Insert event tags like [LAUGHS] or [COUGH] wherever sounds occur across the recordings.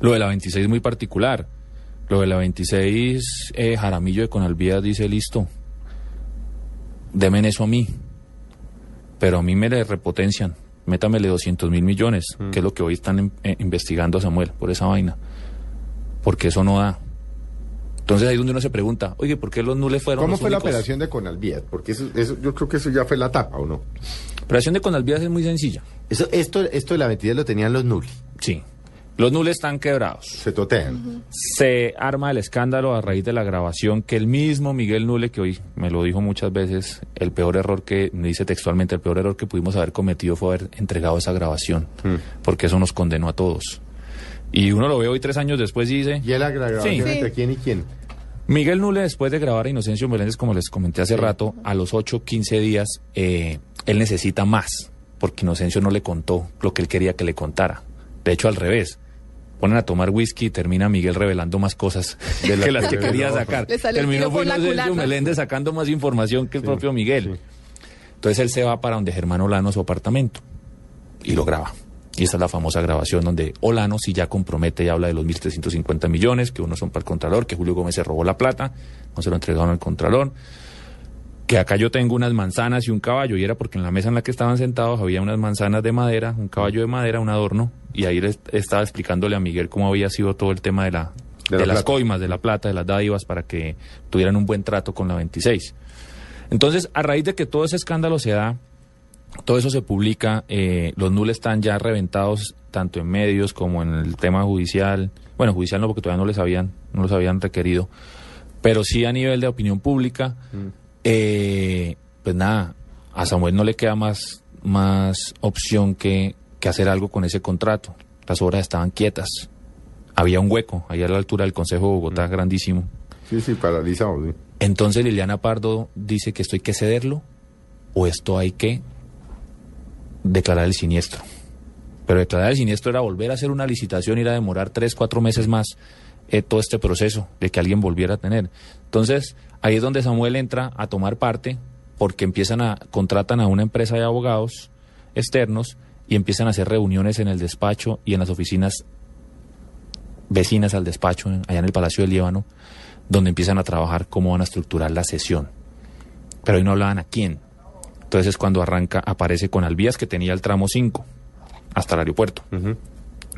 Lo de la 26 es muy particular. Lo de la 26, eh, Jaramillo de Conalvías dice, listo, demen eso a mí. Pero a mí me le repotencian. Métamele 200 mil millones, que es lo que hoy están em- eh, investigando a Samuel por esa vaina. Porque eso no da. Entonces ahí es donde uno se pregunta, oye, ¿por qué los nules fueron ¿Cómo los fue la operación de Conalvías? Porque eso, eso- yo creo que eso ya fue la tapa, ¿o no? La operación de Conalvías es muy sencilla. Eso, esto, esto de la 22 lo tenían los Nuli. Sí. Los nules están quebrados. Se totean. Se arma el escándalo a raíz de la grabación que el mismo Miguel Nule, que hoy me lo dijo muchas veces, el peor error que, me dice textualmente, el peor error que pudimos haber cometido fue haber entregado esa grabación, porque eso nos condenó a todos. Y uno lo ve hoy tres años después y dice, ¿Y la grabación Sí. entre quién y quién? Miguel Nule, después de grabar a Inocencio Meléndez, como les comenté hace rato, a los 8, 15 días, eh, él necesita más, porque Inocencio no le contó lo que él quería que le contara. De hecho, al revés. Ponen a tomar whisky y termina Miguel revelando más cosas de las que las que quería sacar. Terminó fue culata. Meléndez sacando más información que el propio Miguel. Entonces él se va para donde Germán Olano, su apartamento, y lo graba. Y esta es la famosa grabación donde Olano sí ya compromete y habla de los 1.350 millones, que unos son para el Contralor, que Julio Gómez se robó la plata, no se lo entregaron al Contralor, que acá yo tengo unas manzanas y un caballo, y era porque en la mesa en la que estaban sentados había unas manzanas de madera, un caballo de madera, un adorno, y ahí le estaba explicándole a Miguel cómo había sido todo el tema de, la, De de, la las plata. coimas, de la plata, de las dádivas, para que tuvieran un buen trato con la 26. Entonces, a raíz de que todo ese escándalo se da, todo eso se publica, eh, los nules están ya reventados tanto en medios como en el tema judicial. Bueno, judicial no, porque todavía no les habían, no los habían requerido, pero sí a nivel de opinión pública. Eh, pues nada, a Samuel no le queda más, más opción que, que hacer algo con ese contrato. Las obras estaban quietas. Había un hueco ahí a la altura del Consejo de Bogotá, grandísimo. Sí, sí, paralizado. sí. Entonces Liliana Pardo dice que esto hay que cederlo o esto hay que declarar el siniestro. Pero declarar el siniestro era volver a hacer una licitación, ir a demorar tres, cuatro meses más eh, todo este proceso de que alguien volviera a tener. Entonces ahí es donde Samuel entra a tomar parte porque empiezan a contratan a una empresa de abogados externos y empiezan a hacer reuniones en el despacho y en las oficinas vecinas al despacho allá en el Palacio del Líbano donde empiezan a trabajar cómo van a estructurar la sesión. Pero ahí no hablaban a quién. Entonces es cuando arranca, aparece con Alvías que tenía el tramo 5 hasta el aeropuerto.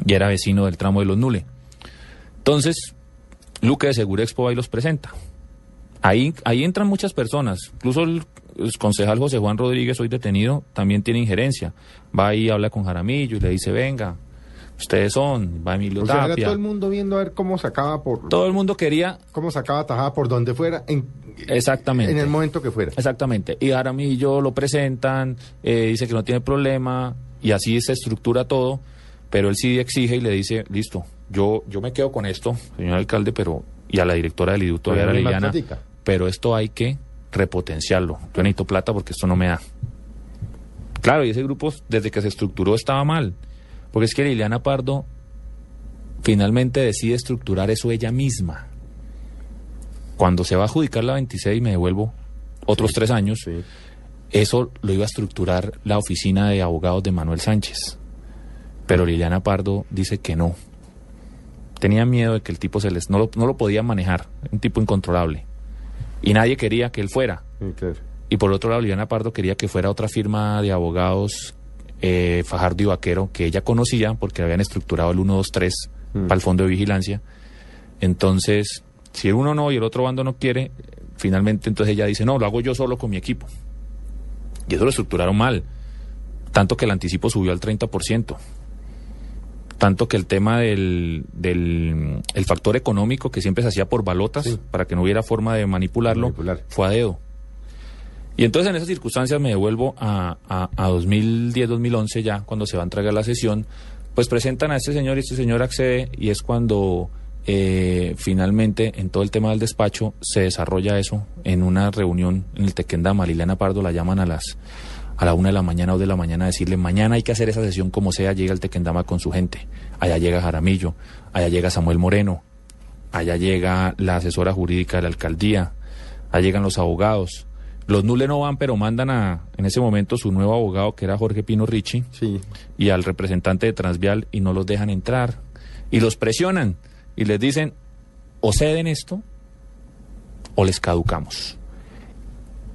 Y era vecino del tramo de los Nule. Entonces, Luque de Segurexpo ahí los presenta. Ahí, ahí entran muchas personas. Incluso el, el concejal José Juan Rodríguez, hoy detenido, también tiene injerencia. Va ahí, habla con Jaramillo y le dice, venga, ustedes son, va Emilio O sea, era todo el mundo viendo a ver cómo sacaba por Todo el mundo quería cómo sacaba tajada por donde fuera, en, Exactamente. en el momento que fuera. Exactamente. Y Jaramillo lo presentan, eh, dice que no tiene problema, y así se estructura todo, pero él sí exige y le dice, listo, yo, yo me quedo con esto, señor alcalde, pero, y a la directora del hay más Liliana, pero esto hay que repotenciarlo. Yo necesito plata porque esto no me da. Claro, y ese grupo desde que se estructuró estaba mal, porque es que Liliana Pardo finalmente decide estructurar eso ella misma. Cuando se va a adjudicar la 26 me devuelvo otros tres años, Sí. eso lo iba a estructurar la oficina de abogados de Manuel Sánchez. Pero Liliana Pardo dice que no. Tenía miedo de que el tipo se les no lo, no lo podía manejar, un tipo incontrolable. Y nadie quería que él fuera. Y por otro lado, Liliana Pardo quería que fuera otra firma de abogados, eh, Fajardo y Vaquero, que ella conocía porque habían estructurado el 123 Mm. para el fondo de vigilancia. Entonces, si uno no y el otro bando no quiere, finalmente entonces ella dice, no, lo hago yo solo con mi equipo. Y eso lo estructuraron mal. Tanto que el anticipo subió al 30%. Tanto que el tema del, del el factor económico que siempre se hacía por balotas, Sí. para que no hubiera forma de manipularlo, Manipular. fue a dedo. Y entonces en esas circunstancias me devuelvo a, a, a 2010-2011 ya, cuando se va a entregar la sesión, Pues presentan a este señor y este señor accede y es cuando eh, finalmente en todo el tema del despacho se desarrolla eso en una reunión en el Tequendama. Liliana Pardo la llaman a las a la una de la mañana o de la mañana decirle mañana hay que hacer esa sesión como sea, llega el Tequendama con su gente. Allá llega Jaramillo, allá llega Samuel Moreno, allá llega la asesora jurídica de la alcaldía, allá llegan los abogados. Los Nule no van, pero mandan a, en ese momento, su nuevo abogado, que era Jorge Pino Ricci, Sí. y al representante de Transvial, y no los dejan entrar. Y los presionan, y les dicen, o ceden esto, o les caducamos.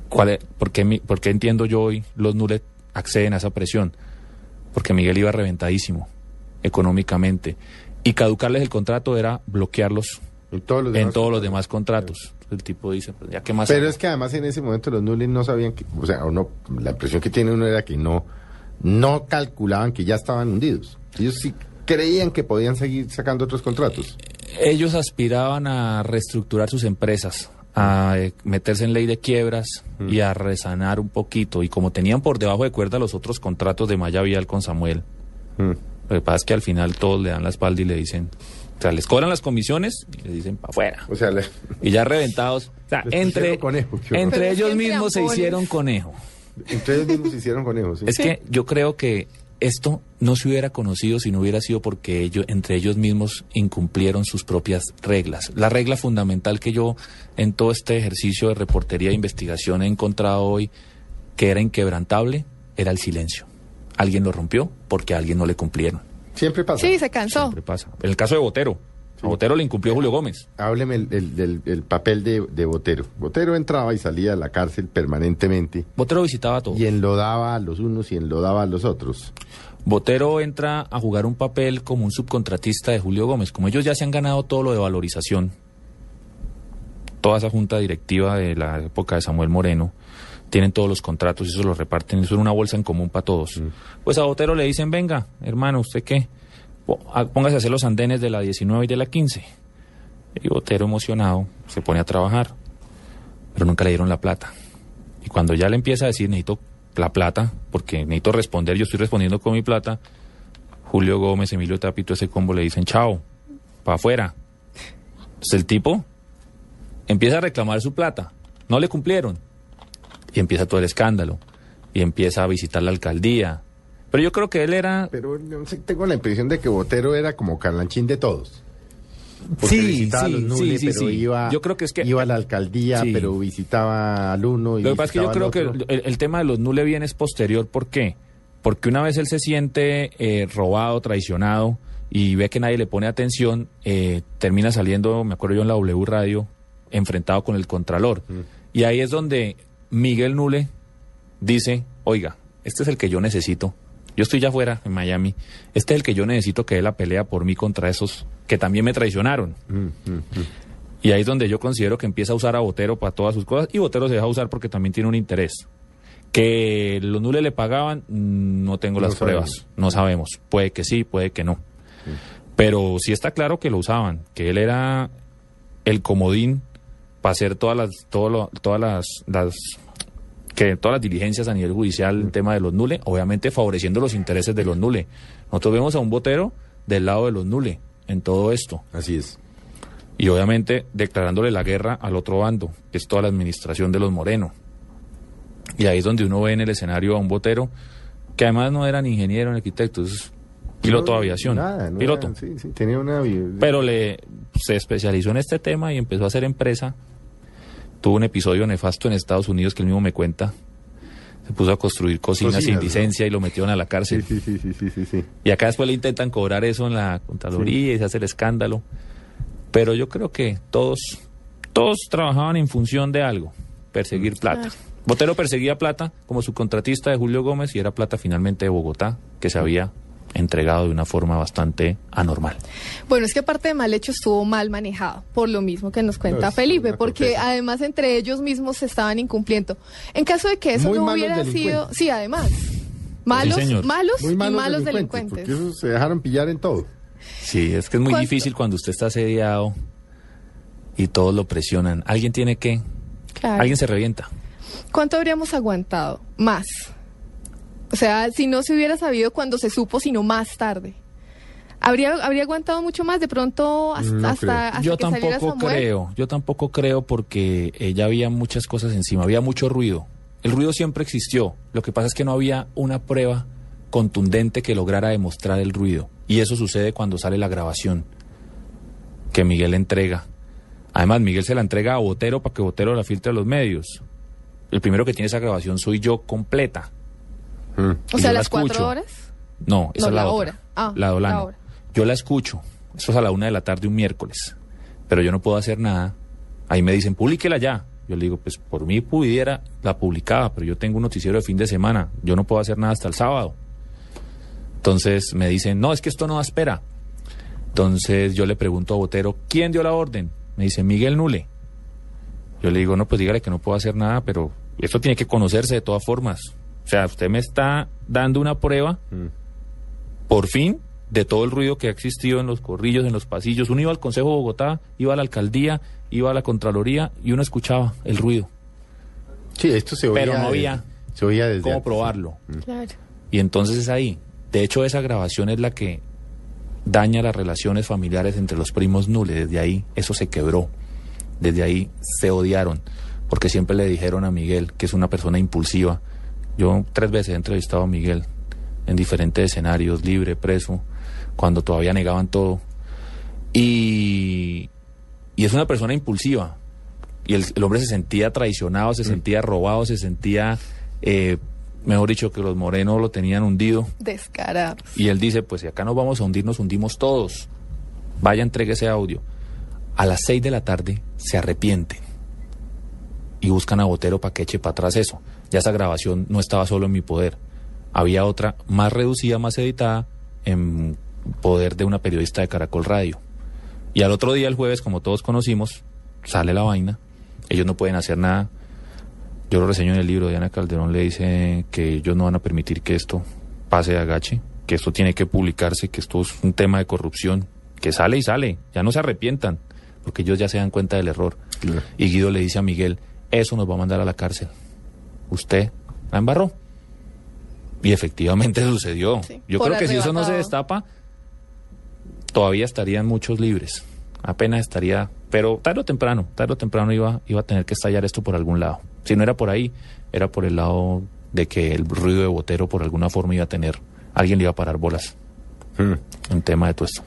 ¿Cuál es- por, qué, por qué entiendo yo hoy los Nule acceden a esa presión? Porque Miguel iba reventadísimo, económicamente. Y caducarles el contrato era bloquearlos En todos los en demás todos los contratos. demás contratos. El tipo dice, pues, ya que más... Pero hago? es que además en ese momento los Nulis no sabían que, o sea, o no, la impresión que tiene uno era que no, no calculaban que ya estaban hundidos. Ellos sí creían que podían seguir sacando otros contratos. Ellos aspiraban a reestructurar sus empresas, a eh, meterse en ley de quiebras y a resanar un poquito. Y como tenían por debajo de cuerda los otros contratos de Maya Vial con Samuel, Mm. lo que pasa es que al final todos le dan la espalda y le dicen, o sea, les cobran las comisiones y le dicen para afuera. O sea, le- Y ya reventados. [LAUGHS] O sea, entre, conejo, entre ellos mismos se hicieron conejo. entre ellos mismos se hicieron conejos. ¿sí? Es que yo creo que esto no se hubiera conocido si no hubiera sido porque ellos, entre ellos mismos incumplieron sus propias reglas. La regla fundamental que yo en todo este ejercicio de reportería e investigación he encontrado hoy que era inquebrantable era el silencio. Alguien lo rompió porque a alguien no le cumplieron. Siempre pasa. Sí, se cansó. Siempre pasa. En el caso de Botero, a Botero le incumplió Julio Gómez. Hábleme el, el- del el papel de, de Botero. Botero entraba y salía de la cárcel permanentemente Botero visitaba a todos. y enlodaba a los unos y enlodaba a los otros. Botero entra a jugar un papel como un subcontratista de Julio Gómez. Como ellos ya se han ganado todo lo de valorización, toda esa junta directiva de la época de Samuel Moreno, tienen todos los contratos y eso los reparten, eso es una bolsa en común para todos. Pues a Botero le dicen, venga, hermano, ¿usted qué? Po- a- Póngase a hacer los andenes de la 19 y de la 15. Y Botero emocionado se pone a trabajar, pero nunca le dieron la plata. Y cuando ya le empieza a decir, necesito la plata, porque necesito responder, yo estoy respondiendo con mi plata, Julio Gómez, Emilio Tapito, ese combo le dicen, chao, para afuera. Entonces el tipo empieza a reclamar su plata, no le cumplieron. Y empieza todo el escándalo, y empieza a visitar la alcaldía. Pero yo creo que él era... Pero tengo la impresión de que Botero era como carlanchín de todos. Porque Sí, visitaba sí, los Nules, sí, sí, pero. Iba, Yo creo que es que- iba a la alcaldía, pero visitaba al uno y Lo que pasa es que yo creo que el, el tema de los Nule bien es posterior. ¿Por qué? Porque una vez él se siente eh, robado, traicionado y ve que nadie le pone atención, eh, termina saliendo, me acuerdo yo en la W Radio, enfrentado con el Contralor. Y ahí es donde Miguel Nule dice, oiga, este es el que yo necesito. Yo estoy ya afuera, en Miami. Este es el que yo necesito que dé la pelea por mí contra esos que también me traicionaron. Y ahí es donde yo considero que empieza a usar a Botero para todas sus cosas y Botero se deja usar porque también tiene un interés. Que los Nules le pagaban, mm, no tengo No las sabemos. pruebas, no sabemos. Puede que sí, puede que no. Pero sí está claro que lo usaban, que él era el comodín para hacer todas las, todo lo- todas las, las que todas las diligencias a nivel judicial el tema de los Nule, obviamente favoreciendo los intereses de los Nule. Nosotros vemos a un Botero del lado de los Nule en todo esto Así es. y obviamente declarándole la guerra al otro bando, que es toda la administración de los Moreno. Y ahí es donde uno ve en el escenario a un botero que además no era ni ingeniero ni arquitecto, es piloto de aviación. Nada, no piloto. era- sí, sí, tenía una... Pero le se especializó en este tema y empezó a hacer empresa. Tuvo un episodio nefasto en Estados Unidos que él mismo me cuenta. Se puso a construir cocinas, Cocinas, sin ¿no? licencia y lo metieron a la cárcel. sí, sí, sí, sí, sí, sí. Y acá después le intentan cobrar eso en la Contraloría y se hace el escándalo. Pero yo creo que todos, todos trabajaban en función de algo, perseguir plata. Botero perseguía plata como subcontratista de Julio Gómez y era plata finalmente de Bogotá, que se había entregado de una forma bastante anormal. Bueno, es que aparte de mal hecho estuvo mal manejado, por lo mismo que nos cuenta No, es Felipe, porque corteza. además entre ellos mismos se estaban incumpliendo. En caso de que eso Muy no hubiera sido, sí, además, malos, malos Muy y malos, malos delincuentes, delincuentes. Porque esos se dejaron pillar en todo. Sí, es que es muy ¿Cuánto? difícil cuando usted está asediado y todos lo presionan. Alguien tiene que, Claro. alguien se revienta. ¿Cuánto habríamos aguantado? Más. O sea, si no se hubiera sabido cuando se supo, sino más tarde. ¿Habría, habría aguantado mucho más de pronto hasta, No hasta, hasta yo que saliera tampoco Samuel? creo, yo tampoco creo porque eh, ya había muchas cosas encima, había mucho ruido. El ruido siempre existió, lo que pasa es que no había una prueba contundente que lograra demostrar el ruido. Y eso sucede cuando sale la grabación que Miguel entrega. Además, Miguel se la entrega a Botero para que Botero la filtre a los medios. El primero que tiene esa grabación soy yo completa. Mm. O sea, las cuatro escucho. horas. No, esa No, es la, la otra. hora. Ah, la la hora. Yo la escucho. Eso es a la una de la tarde un miércoles. Pero yo no puedo hacer nada. Ahí me dicen, publíquela ya. Yo le digo, pues por mí pudiera, la publicaba, pero yo tengo un noticiero de fin de semana. Yo no puedo hacer nada hasta el sábado. Entonces me dicen, no, es que esto no da espera. Entonces yo le pregunto a Botero, ¿quién dio la orden? Me dice, Miguel Nule. Yo le digo, no, pues dígale que no puedo hacer nada, pero esto tiene que conocerse de todas formas. O sea, usted me está dando una prueba, por fin, de todo el ruido que ha existido en los corrillos, en los pasillos. Uno iba al Consejo de Bogotá, iba a la alcaldía, iba a la Contraloría y uno escuchaba el ruido. Sí, esto se oía. Pero no había se oía desde ¿Cómo antes. probarlo? Claro. Y entonces es ahí. De hecho, esa grabación es la que daña las relaciones familiares entre los primos Nule. Desde ahí eso se quebró. Desde ahí se odiaron. Porque siempre le dijeron a Miguel que es una persona impulsiva. Yo tres veces he entrevistado a Miguel en diferentes escenarios, libre, preso, cuando todavía negaban todo. Y, y es una persona impulsiva. Y el, el hombre se sentía traicionado, se sentía robado, se sentía, eh, mejor dicho, que los morenos lo tenían hundido. Descarados. Y él dice, pues si acá nos vamos a hundir, nos hundimos todos. Vaya, entregue ese audio. A las seis de la tarde se arrepienten y buscan a Botero para que eche para atrás eso. Ya esa grabación no estaba solo en mi poder. Había otra más reducida, más editada, en poder de una periodista de Caracol Radio. Y al otro día, el jueves, como todos conocimos, sale la vaina. Ellos no pueden hacer nada. Yo lo reseño en el libro. Diana Calderón le dice que ellos no van a permitir que esto pase de agache, que esto tiene que publicarse, que esto es un tema de corrupción, que sale y sale. Ya no se arrepientan, porque ellos ya se dan cuenta del error. Claro. Y Guido le dice a Miguel, eso nos va a mandar a la cárcel. Usted la embarró. Y efectivamente [LAUGHS] sucedió. Sí, Yo creo que si eso no se destapa, todavía estarían muchos libres. Apenas estaría, pero tarde o temprano, tarde o temprano iba, iba a tener que estallar esto por algún lado. Si no era por ahí, era por el lado de que el ruido de botero por alguna forma iba a tener, alguien le iba a parar bolas Mm. en tema de todo esto.